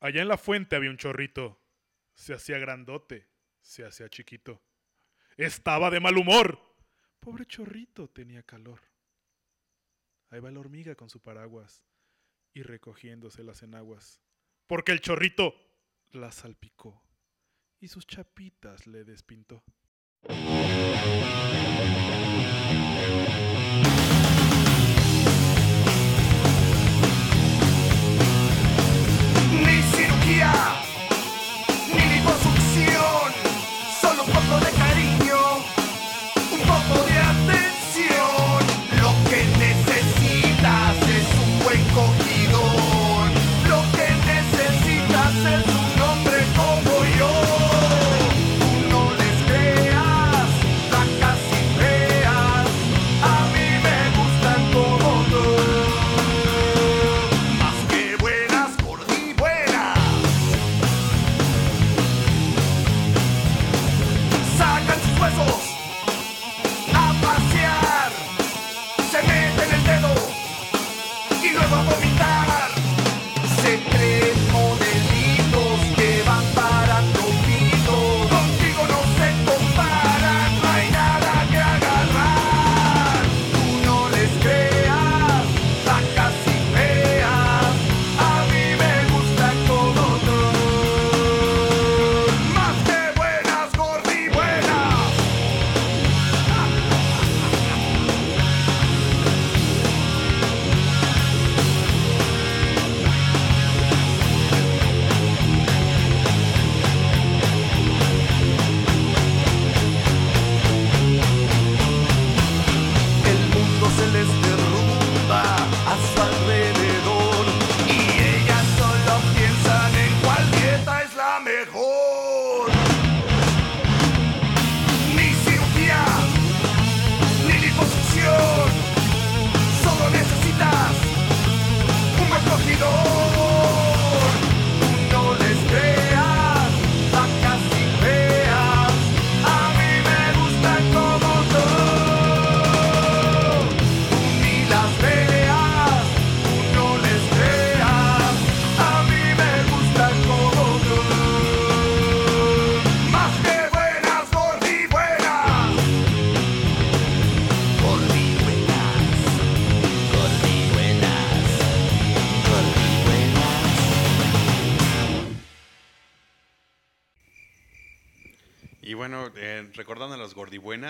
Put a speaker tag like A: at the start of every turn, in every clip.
A: Allá en la fuente había un chorrito. Se hacía grandote, se hacía chiquito. Estaba de mal humor. Pobre chorrito tenía calor. Ahí va la hormiga con su paraguas y recogiéndose las enaguas. Porque el chorrito la salpicó y sus chapitas le despintó.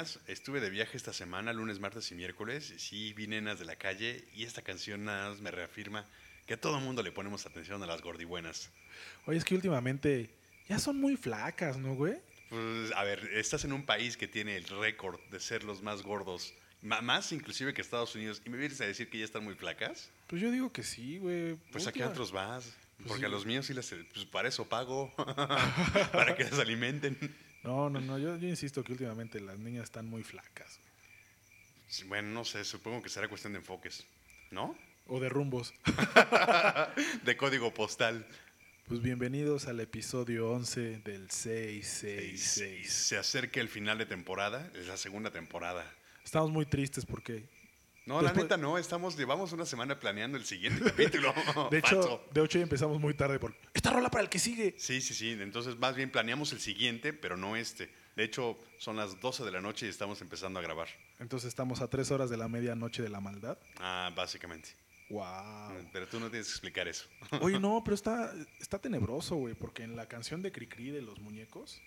B: Gordibuenas,
C: estuve de viaje esta semana, lunes, martes y miércoles. y Sí, vi nenas de la calle y esta canción nada más me reafirma que a todo mundo le ponemos atención a las gordibuenas.
A: Oye, es que últimamente ya son muy flacas, ¿no, güey?
C: Pues, a ver, estás en un país que tiene el récord de ser los más gordos, más inclusive que Estados Unidos, y me vienes a decir que ya están muy flacas.
A: Pues yo digo que sí, güey.
C: Pues a qué
A: Última-
C: otros vas. Porque
A: sí.
C: a los míos sí les, pues para eso pago, para que les alimenten.
A: No, no, no. Yo, yo insisto que últimamente las niñas están muy flacas.
C: Sí, Bueno, no sé, supongo que será cuestión de enfoques, ¿no?
A: O de rumbos.
C: De código postal.
A: Pues bienvenidos al episodio 11 del 666.
C: Se acerca el final de temporada, es la segunda temporada.
A: Estamos muy tristes porque,
C: No, la
A: Después-
C: neta no, estamos, llevamos una semana planeando el siguiente capítulo.
A: de hecho, de hecho ya empezamos muy tarde por esta rola para el que sigue.
C: Sí, sí, sí, entonces más bien planeamos el siguiente, pero no este. De hecho, son las 12 de la noche y estamos empezando a grabar.
A: Entonces estamos a tres horas de la medianoche de la maldad.
C: Ah, básicamente.
A: Wow.
C: Pero tú no tienes que explicar eso.
A: Oye, no, pero está, está tenebroso, güey, porque en la canción de Cricri de los muñecos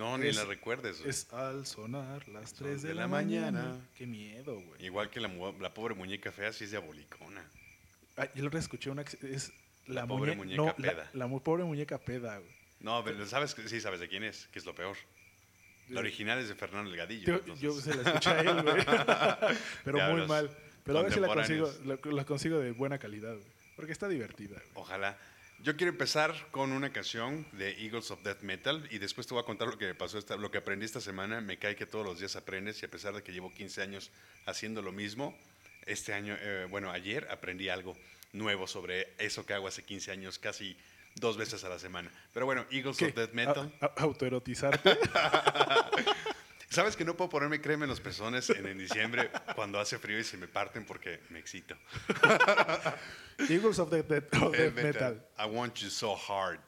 C: No, ni la recuerdes.
A: es al sonar las 3
C: Dos
A: de,
C: de
A: la,
C: la
A: mañana.
C: mañana.
A: Qué miedo, güey.
C: Igual que la, la pobre muñeca fea, sí es diabolicona.
A: Ah, yo la escuché una es
C: La pobre
A: muñe-
C: muñeca
A: no, la-
C: peda.
A: La, mu- pobre muñeca peda, güey.
C: No, pero sabes sí sabes de quién es, que es lo peor. La original es de Fernando Delgadillo.
A: Yo, se la escuché a él, güey. Pero muy mal. Pero a ver si la consigo, la, la consigo de buena calidad, güey. Porque está divertida, güey.
C: Ojalá. Yo quiero empezar con una canción de Eagles of Death Metal y después te voy a contar lo que me pasó, esta, lo que aprendí esta semana. Me cae que todos los días aprendes y a pesar de que llevo 15 años haciendo lo mismo, este año, eh, bueno, ayer aprendí algo nuevo sobre eso que hago hace 15 años, casi dos veces a la semana. Pero bueno, Eagles
A: ¿Qué?
C: of Death Metal.
A: Autoerotizarte.
C: ¿Sabes que no puedo ponerme crema en los pezones en, en diciembre cuando hace frío y se me parten porque me excito?
D: Eagles of the, of the metal.
C: I want you so hard.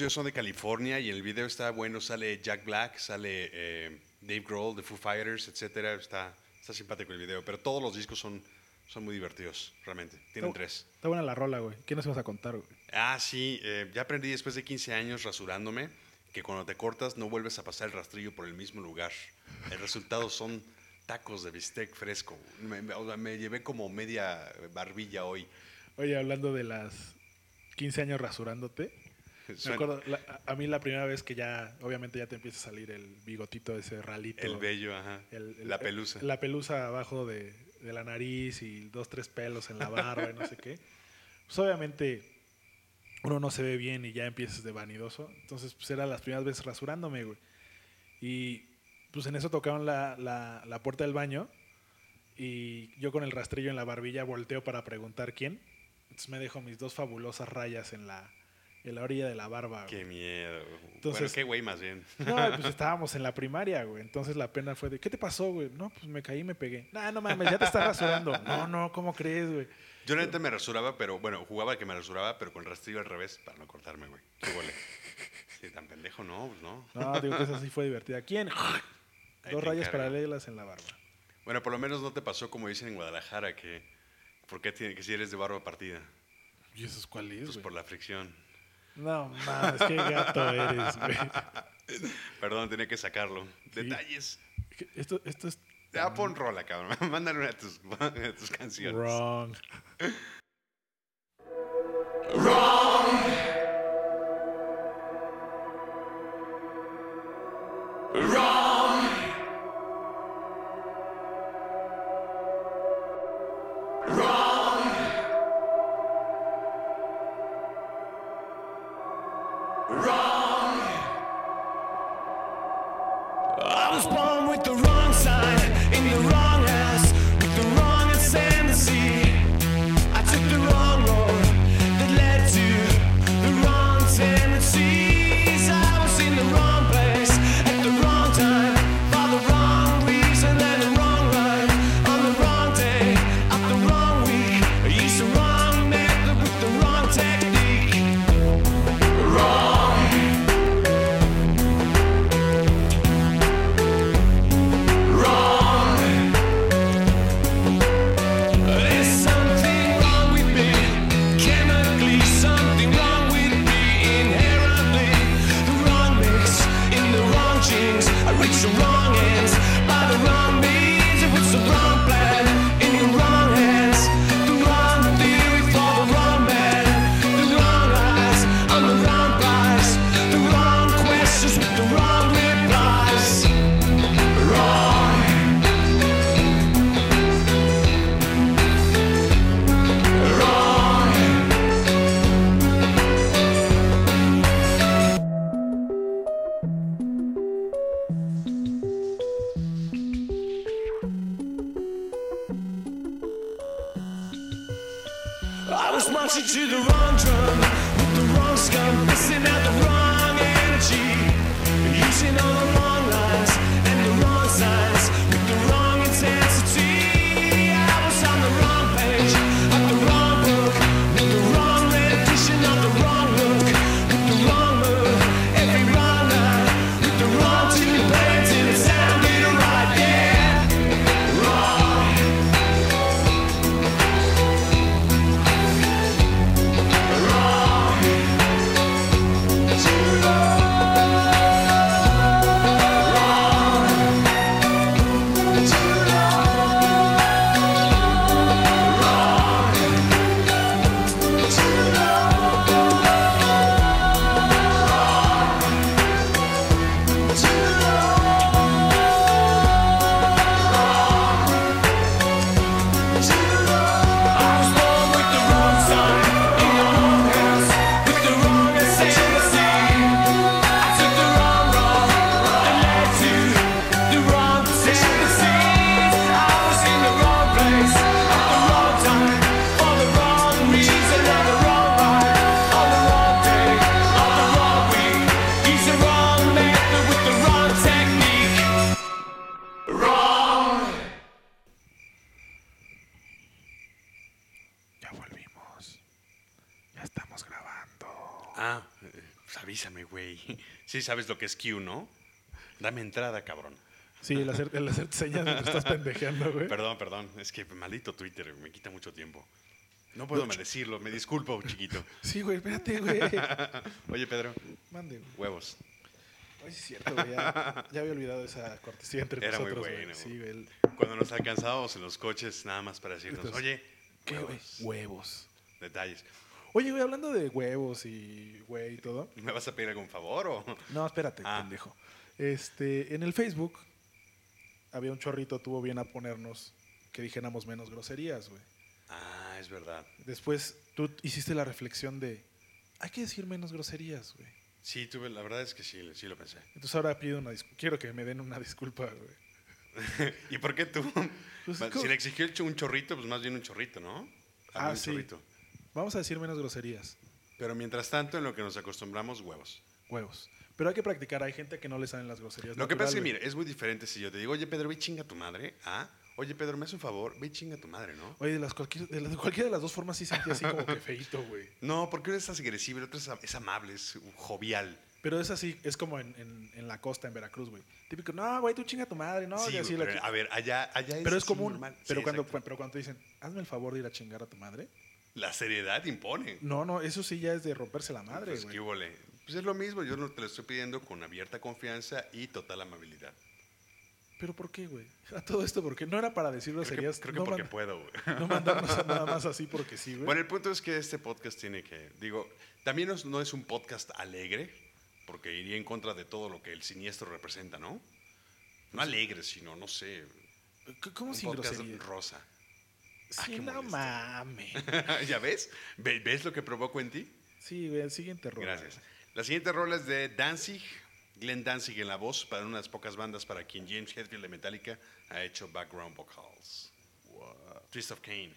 C: Tíos son de California y el video está bueno. Sale Jack Black, sale eh, Dave Grohl de Foo Fighters, etcétera. Está, está simpático el video, pero todos los discos son, son muy divertidos, realmente. Tienen
D: Está-
C: tres.
D: Está buena la rola, güey. ¿Qué nos vas a contar, güey?
C: Ah, sí, eh, ya aprendí después de 15 años rasurándome que cuando te cortas no vuelves a pasar el rastrillo por el mismo lugar. El resultado son tacos de bistec fresco. Me, me- o sea, me llevé como media barbilla hoy.
D: Oye, hablando de las 15 años rasurándote. Me acuerdo, la- a mí la primera vez que ya, obviamente ya te empieza a salir el bigotito ese ralito.
C: el vello, ajá.
D: el- el-
C: la pelusa.
D: La pelusa abajo de, de la nariz y dos, tres pelos en la barba y no sé qué. Pues obviamente uno no se ve bien y ya empiezas de vanidoso. Entonces, pues eran las primeras veces rasurándome, güey. Y pues en eso tocaron la, la, la puerta del baño y yo con el rastrillo en la barbilla volteo para preguntar quién. Entonces me dejo mis dos fabulosas rayas en la, en la orilla de la barba. güey.
C: Qué miedo.
D: Entonces-
C: bueno, qué güey más bien.
D: No, pues estábamos en la primaria, güey. Entonces la pena fue de, ¿qué te pasó, güey? No, pues me caí y me pegué. No, no mames, ya te estás rasurando. No, no, ¿cómo crees, güey?
C: Yo la neta me rasuraba, pero bueno, jugaba que me rasuraba, pero con el rastrillo al revés para no cortarme, güey. Qué. Sí, tan pendejo, no, pues no.
D: No, digo que esa sí fue divertida. ¿Quién?
C: Ahí
D: Dos rayas paralelas en la barba.
C: Bueno, por lo menos no te pasó como dicen en Guadalajara, que ¿por qué tiene que si eres de barba partida?
D: ¿Y eso es cuál es,
C: Pues por la fricción.
D: No mames, qué gato eres, güey.
C: Perdón, tenía que sacarlo. Detalles.
D: Esto, esto es
C: Ya pon rola, cabrón. Mándale una de tus, tus canciones.
D: wrong.
E: I
C: Ah, pues avísame, güey. Sí sabes lo que es Q, ¿no? Dame entrada, cabrón.
D: Sí, el hacer, el hacer señas me estás pendejeando, güey.
C: Perdón, perdón. Es que maldito Twitter me quita mucho tiempo. No puedo decirlo, me disculpo, chiquito.
D: Sí, güey, espérate, güey.
C: Oye, Pedro,
D: Mande, güey.
C: huevos.
D: Ay, sí es cierto, güey. Ya, ya había olvidado esa cortesía entre
C: Era muy
D: nosotros, güey.
C: bueno.
D: Sí, güey.
C: Cuando nos alcanzábamos en los coches, nada más para decirnos,
D: Entonces,
C: oye,
D: ¿Qué, güey?
C: Huevos. Detalles.
D: Oye, güey, hablando de huevos y güey y todo.
C: ¿Me vas a pedir algún favor o...?
D: No, espérate,
C: Ah.
D: pendejo. Este, en el Facebook había un chorrito, tuvo bien a ponernos que dijéramos menos groserías, güey.
C: Ah, es verdad.
D: Después tú hiciste la reflexión de, hay que decir menos groserías, güey.
C: Sí, tuve, la verdad es que sí, sí lo pensé.
D: Entonces ahora pido una disculpa. Quiero que me den una disculpa, güey.
C: ¿Y por qué tú?
D: Pues,
C: si le exigió un chorrito, pues más bien un chorrito, ¿no? Hazme
D: Ah,
C: un
D: sí.
C: chorrito.
D: Vamos a decir menos groserías.
C: Pero mientras tanto, en lo que nos acostumbramos, huevos.
D: Huevos. Pero hay que practicar. Hay gente que no le salen las groserías.
C: Lo que pasa es que,
D: natural,
C: mira, es muy diferente si yo te digo, oye, Pedro, ve y chinga a tu madre. Ah, oye, Pedro, me haces un favor, ve y chinga a tu madre, ¿no?
D: Oye, de, las cualquier, de, las- cualquiera de las dos formas sí sentí así como que feíto, güey.
C: No, porque uno es agresivo y el otro es, es amable, es jovial.
D: Pero es así, es como en, en- en la costa, en Veracruz, güey. Típico, no, güey, tú chinga a tu madre, no,
C: sí,
D: y así
C: güey,
D: la
C: pero,
D: chi-
C: a ver, allá, allá es
D: Pero es común.
C: normal.
D: Pero,
C: Sí,
D: cuando,
C: exacto.
D: pero cuando te dicen, hazme el favor de ir a chingar a tu madre.
C: La seriedad impone.
D: No, no, eso sí ya es de romperse la madre,
C: Pues,
D: güey.
C: ¿qué hubo, le? Pues es lo mismo, yo no te lo estoy pidiendo con abierta confianza y total amabilidad.
D: Pero ¿por qué, güey? A todo esto, porque no era para decir
C: Creo que,
D: groserías.
C: creo que
D: no,
C: porque puedo, güey.
D: no mandarnos a nada más así porque sí, güey.
C: Bueno, el punto es que este podcast tiene que, digo, también no es- un podcast alegre, porque iría en contra de todo lo que el siniestro representa, ¿no? No alegre, sino, no sé,
D: ¿Cómo
C: un
D: sin
C: podcast rosa.
D: Sí,
C: qué
D: no mames.
C: ¿Ya ves? Ve- ¿Ves lo que provoco en ti?
D: Sí, el siguiente rola.
C: Gracias. La siguiente rola es de Danzig, Glenn Danzig en la voz, para unas pocas bandas para quien James Hetfield de Metallica ha hecho background vocals. Twist of Cain.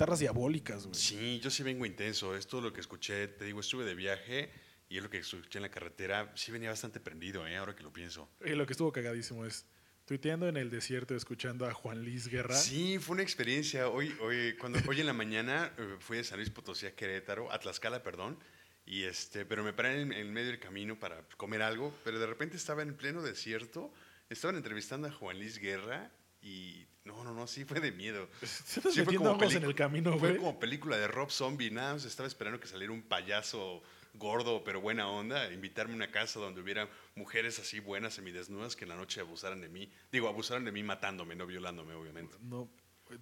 D: Guitarras diabólicas, güey.
C: Sí, yo sí vengo intenso. Es todo lo que escuché. Te digo, estuve de viaje y es lo que escuché en la carretera. Sí venía bastante prendido, ¿eh? ahora que lo pienso.
D: Y lo que estuvo cagadísimo es tuiteando en el desierto escuchando a Juan Luis Guerra.
C: Sí, fue una experiencia. Hoy, hoy, cuando, hoy en la mañana eh, fui de San Luis Potosí a Querétaro, a Tlaxcala, perdón. Y este, pero me paré en, en medio del camino para comer algo, pero de repente estaba en pleno desierto. Estaban entrevistando a Juan Luis Guerra y no, no, no, sí fue de miedo. Sí, fue como
D: en el camino,
C: Fue como película de Rob Zombie, nada más estaba esperando que saliera un payaso gordo pero buena onda, invitarme a una casa donde hubiera mujeres así buenas semidesnudas que en la noche abusaran de mí. Digo, abusaran de mí matándome, no violándome, obviamente.
D: No,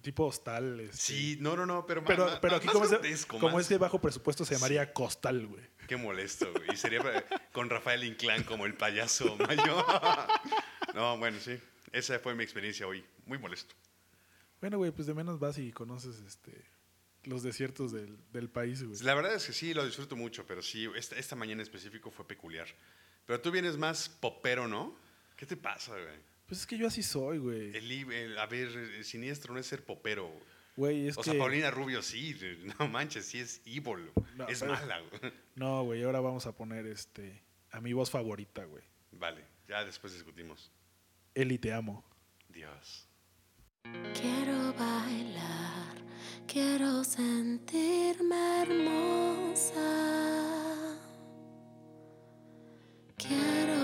D: tipo hostal. este.
C: Sí, no, no, no, pero,
D: Pero,
C: ma-
D: pero
C: ma-
D: aquí
C: más
D: como, es de,
C: grotesco,
D: como es de bajo presupuesto se llamaría costal, güey.
C: Qué molesto, güey. Y sería para- con Rafael Inclán como el payaso mayor. No, bueno, sí. Esa fue mi experiencia hoy. Muy molesto.
D: Bueno, güey, pues de menos vas y conoces este los desiertos del, del país, güey.
C: La verdad es que sí, lo disfruto mucho, pero sí, esta, esta mañana en específico fue peculiar. Pero tú vienes más popero, ¿no? ¿Qué te pasa, güey?
D: Pues es que yo así soy, güey.
C: El, el- a ver, el siniestro no es ser popero.
D: Güey, es
C: o
D: que...
C: sea, Paulina Rubio sí, no manches, sí es evil,
D: No,
C: es
D: pero-
C: mala. güey.
D: No, güey, ahora vamos a poner este a mi voz favorita, güey.
C: Vale, ya después discutimos.
D: Eli, te amo.
C: Dios.
F: Quiero bailar, quiero sentirme hermosa. Quiero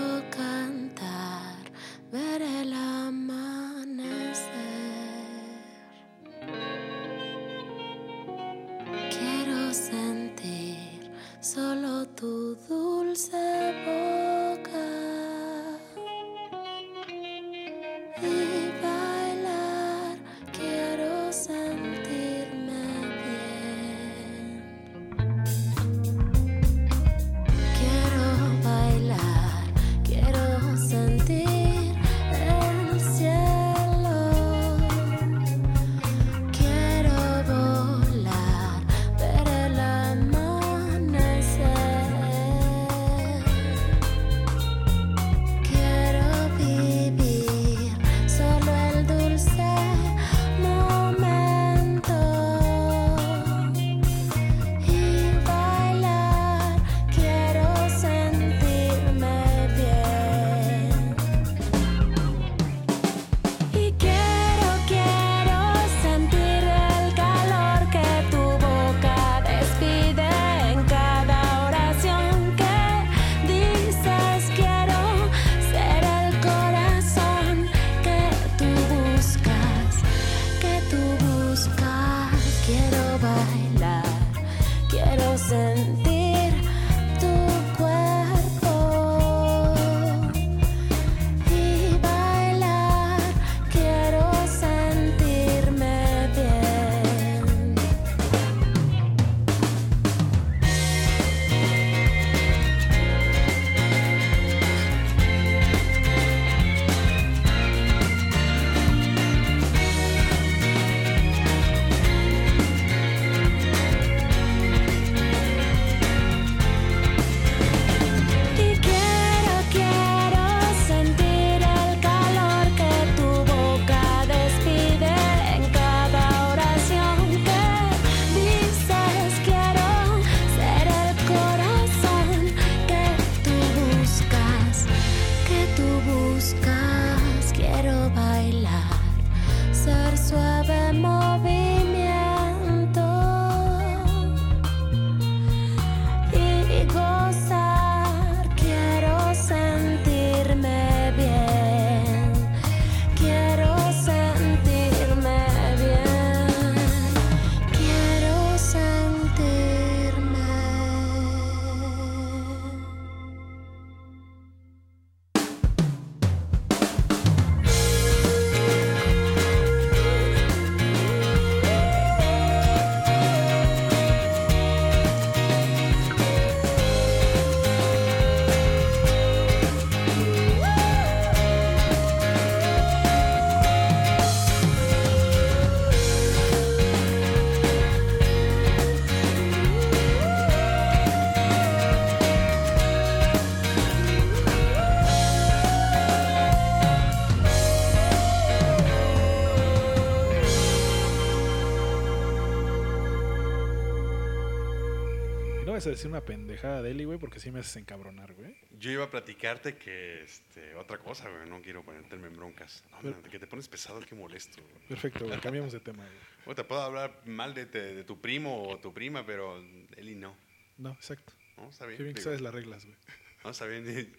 G: ibas a decir una pendejada de Eli, güey, porque sí me haces encabronar, güey.
C: Yo iba a platicarte que este, otra cosa, güey. No quiero ponerte en broncas. No,
G: Pero-
C: man, que te pones pesado, qué molesto. güey.
G: Perfecto, güey. Cambiamos de tema, güey.
C: O te puedo hablar mal de, te- de tu primo o tu prima, pero Eli no.
G: No, exacto.
C: ¿No? Está bien.
G: Qué bien que sabes las reglas, güey.
C: No, está bien.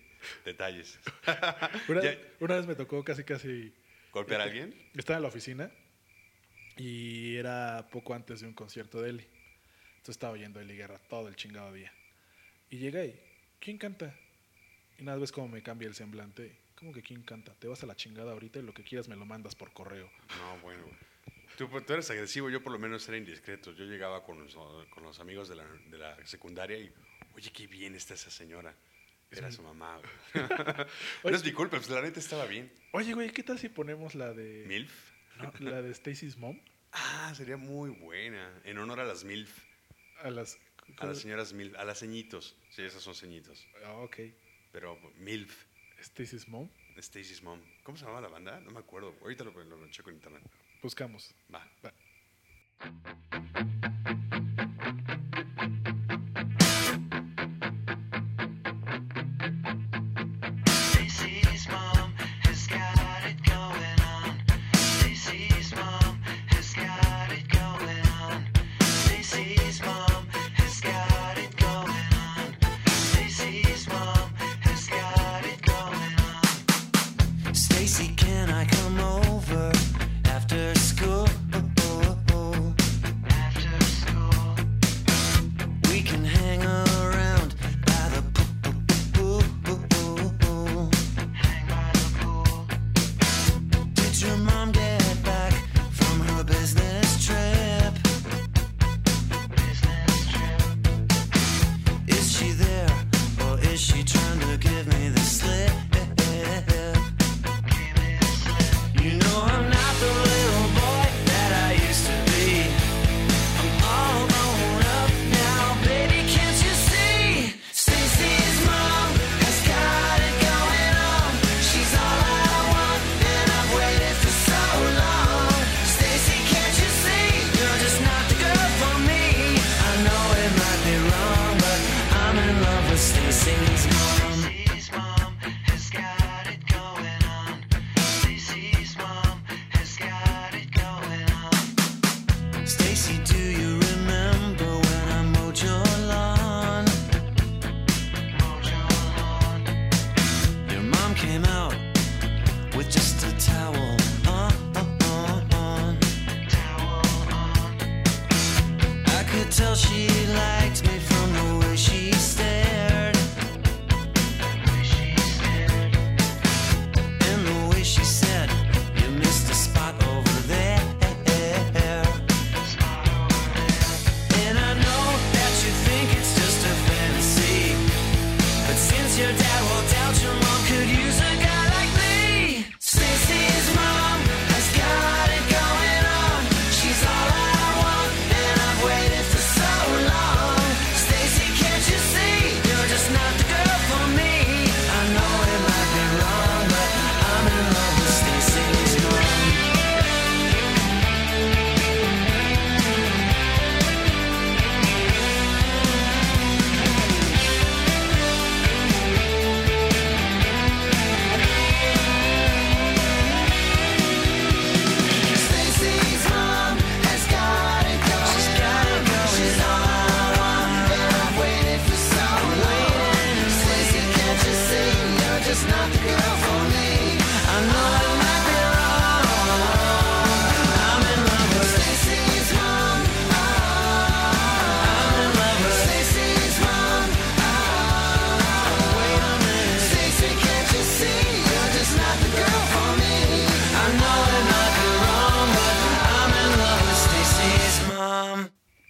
C: Detalles.
G: Una, una vez me tocó casi, casi...
C: ¿Golpear a alguien?
G: Estaba en la oficina y era poco antes de un concierto de Eli. Entonces estaba oyendo Eli Guerra todo el chingado día. Y llega y, ¿quién canta? Y nada, ves cómo me cambia el semblante. ¿Cómo que quién canta? Te vas a la chingada ahorita y lo que quieras me lo mandas por correo.
C: No, bueno. Tú, tú eres agresivo, yo por lo menos era indiscreto. Yo llegaba con los, con los amigos de la, de la secundaria y, oye, qué bien está esa señora. Era su mamá. güey. no es mi culpa, pues la neta estaba bien.
G: Oye, güey, ¿qué tal si ponemos la de...
C: ¿Milf?
G: No, la de Stacy's Mom?
C: Ah, sería muy buena. En honor a las MILF.
G: A las...
C: A las señoras MILF. A las ceñitos. Sí, esas son ceñitos.
G: Ah, ok.
C: Pero MILF.
G: Stacy's Mom.
C: Stacy's Mom. ¿Cómo se llamaba la banda? No me acuerdo. Ahorita lo, lo, lo checo en internet.
G: Buscamos.
C: Va.
G: Va.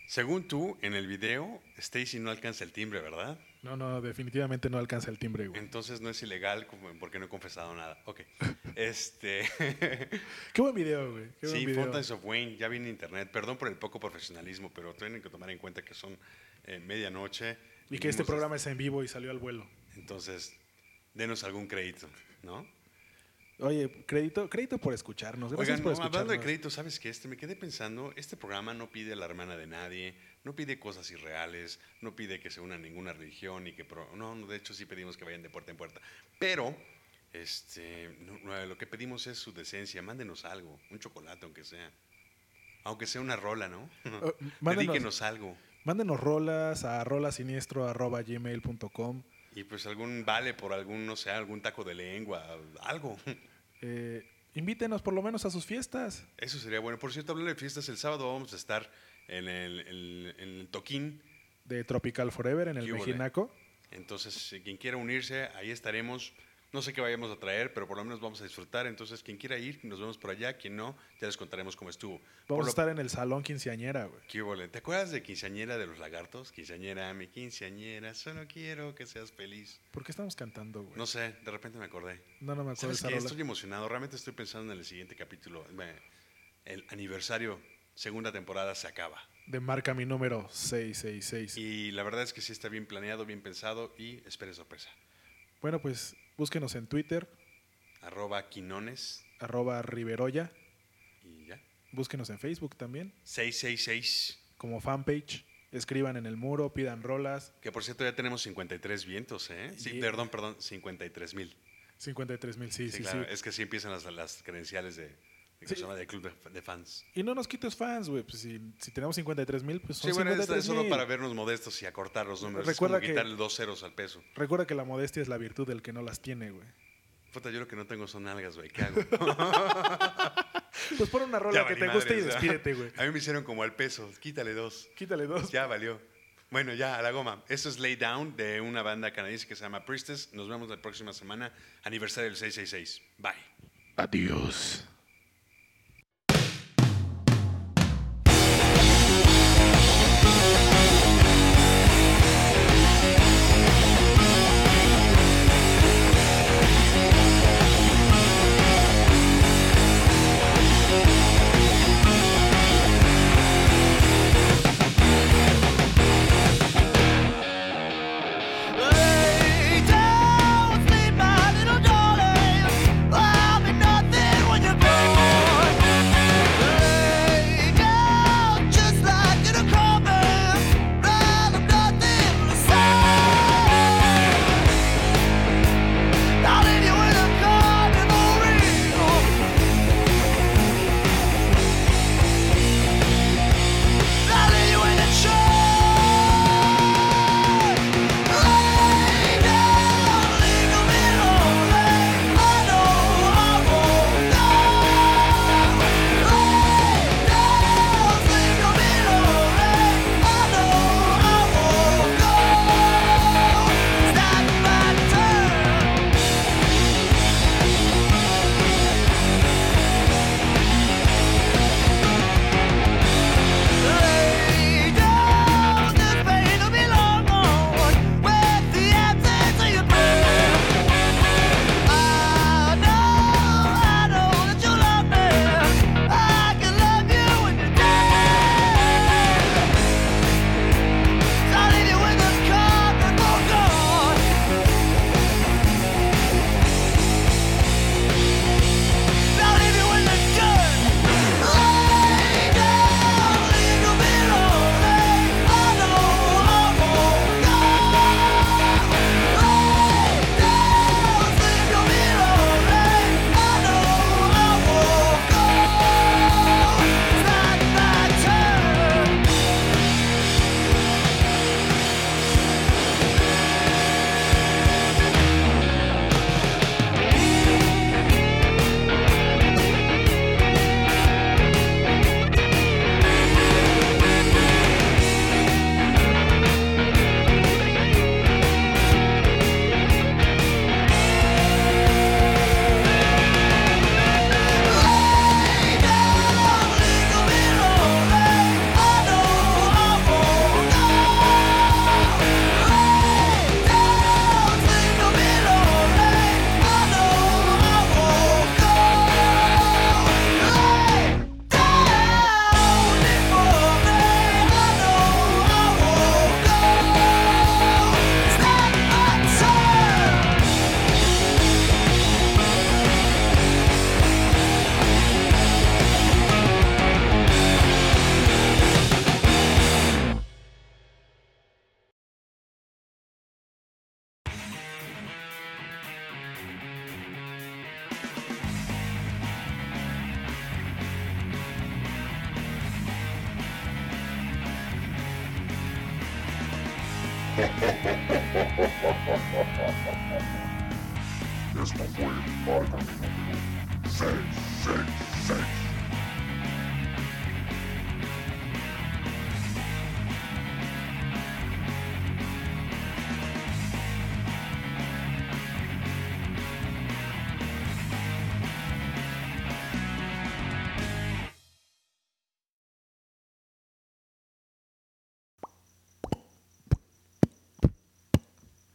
C: Según tú, en el video, Stacy no alcanza el timbre, ¿verdad?
G: No, no, definitivamente no alcanza el timbre, güey.
C: Entonces no es ilegal porque no he confesado nada. Ok. Este.
G: Qué buen video, güey. Qué buen
C: sí,
G: video.
C: Fountains of Wayne, ya vi en internet. Perdón por el poco profesionalismo, pero tienen que tomar en cuenta que son eh, medianoche.
G: Y que este programa es en vivo y salió al vuelo.
C: Entonces, denos algún crédito, ¿no?
D: Oye, crédito, crédito por escucharnos. Gracias
C: Oigan,
D: por
C: no,
D: escucharnos.
C: hablando de crédito, ¿sabes qué? Este, me quedé pensando, este programa no pide a la hermana de nadie, no pide cosas irreales, no pide que se una a ninguna religión y que... pro- no, de hecho sí pedimos que vayan de puerta en puerta. Pero, este, no, no, lo que pedimos es su decencia, mándenos algo, un chocolate aunque sea. Aunque sea una rola, ¿no?
D: Oh, mándenos-
C: Dedíquenos algo.
D: Mándenos rolas a rolasiniestro.gmail.com.
C: Y pues algún vale por algún, no sé, algún taco de lengua, algo.
D: Eh, invítenos por lo menos a sus fiestas.
C: Eso sería bueno. Por cierto, hablando de fiestas, el sábado vamos a estar en el, en el Toquín.
D: De Tropical Forever en el
C: ¿Qué hubo,
D: Mejinaco.
C: Entonces, si quien quiera unirse, ahí estaremos. No sé qué vayamos a traer, pero por lo menos vamos a disfrutar. Entonces, quien quiera ir, nos vemos por allá. Quien no, ya les contaremos cómo estuvo. Por
D: Vamos a
C: lo-
D: estar en el salón quinceañera, güey.
C: ¿Qué hubo, le? ¿Te acuerdas de quinceañera de los lagartos? Quinceañera, mi quinceañera, solo quiero que seas feliz.
D: ¿Por qué estamos cantando, güey?
C: No sé, de repente me acordé.
D: No, no me acuerdo
C: ¿Sabes qué? Estoy emocionado. Realmente estoy pensando en el siguiente capítulo. El aniversario, segunda temporada, se acaba.
D: De marca mi número 666.
C: Y la verdad es que sí está bien planeado, bien pensado y espere sorpresa.
D: Bueno, pues búsquenos en Twitter,
C: Arroba Quinones
D: arroba Riveroya.
C: y ya.
D: Búsquenos en Facebook también,
C: 666.
D: como fanpage. Escriban en el muro, pidan rolas.
C: Que por cierto ya tenemos 53 vientos, ¿eh? Sí, perdón, perdón, 53 mil.
D: 53 mil, sí,
C: Sí,
D: sí,
C: claro,
D: sí.
C: es que sí empiezan las, las credenciales de, ¿cómo
D: Sí.
C: se llama? de club de, de fans.
D: Y no nos quites fans, güey. Pues si, si tenemos 53 mil, pues son
C: Sí, bueno, esto
D: 53
C: es solo
D: mil.
C: para vernos modestos y acortar los números.
D: Recuerda
C: es como
D: que-
C: quitarle dos ceros al peso.
D: Recuerda que la modestia es la virtud del que no las tiene, güey.
C: Puta, yo lo que no tengo son algas, güey. ¿Qué hago?
D: Pues pon una rola
C: Ya
D: que te guste y despídete, güey.
C: A mí me hicieron como al peso. Quítale dos.
D: Quítale dos.
C: Ya valió. Bueno, ya, a la goma. Esto es Lay Down de una banda canadiense que se llama Priestess. Nos vemos la próxima semana. Aniversario del 666. Bye.
H: Adiós.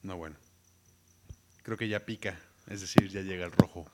C: No, bueno. Creo que ya pica, es decir, ya llega el rojo.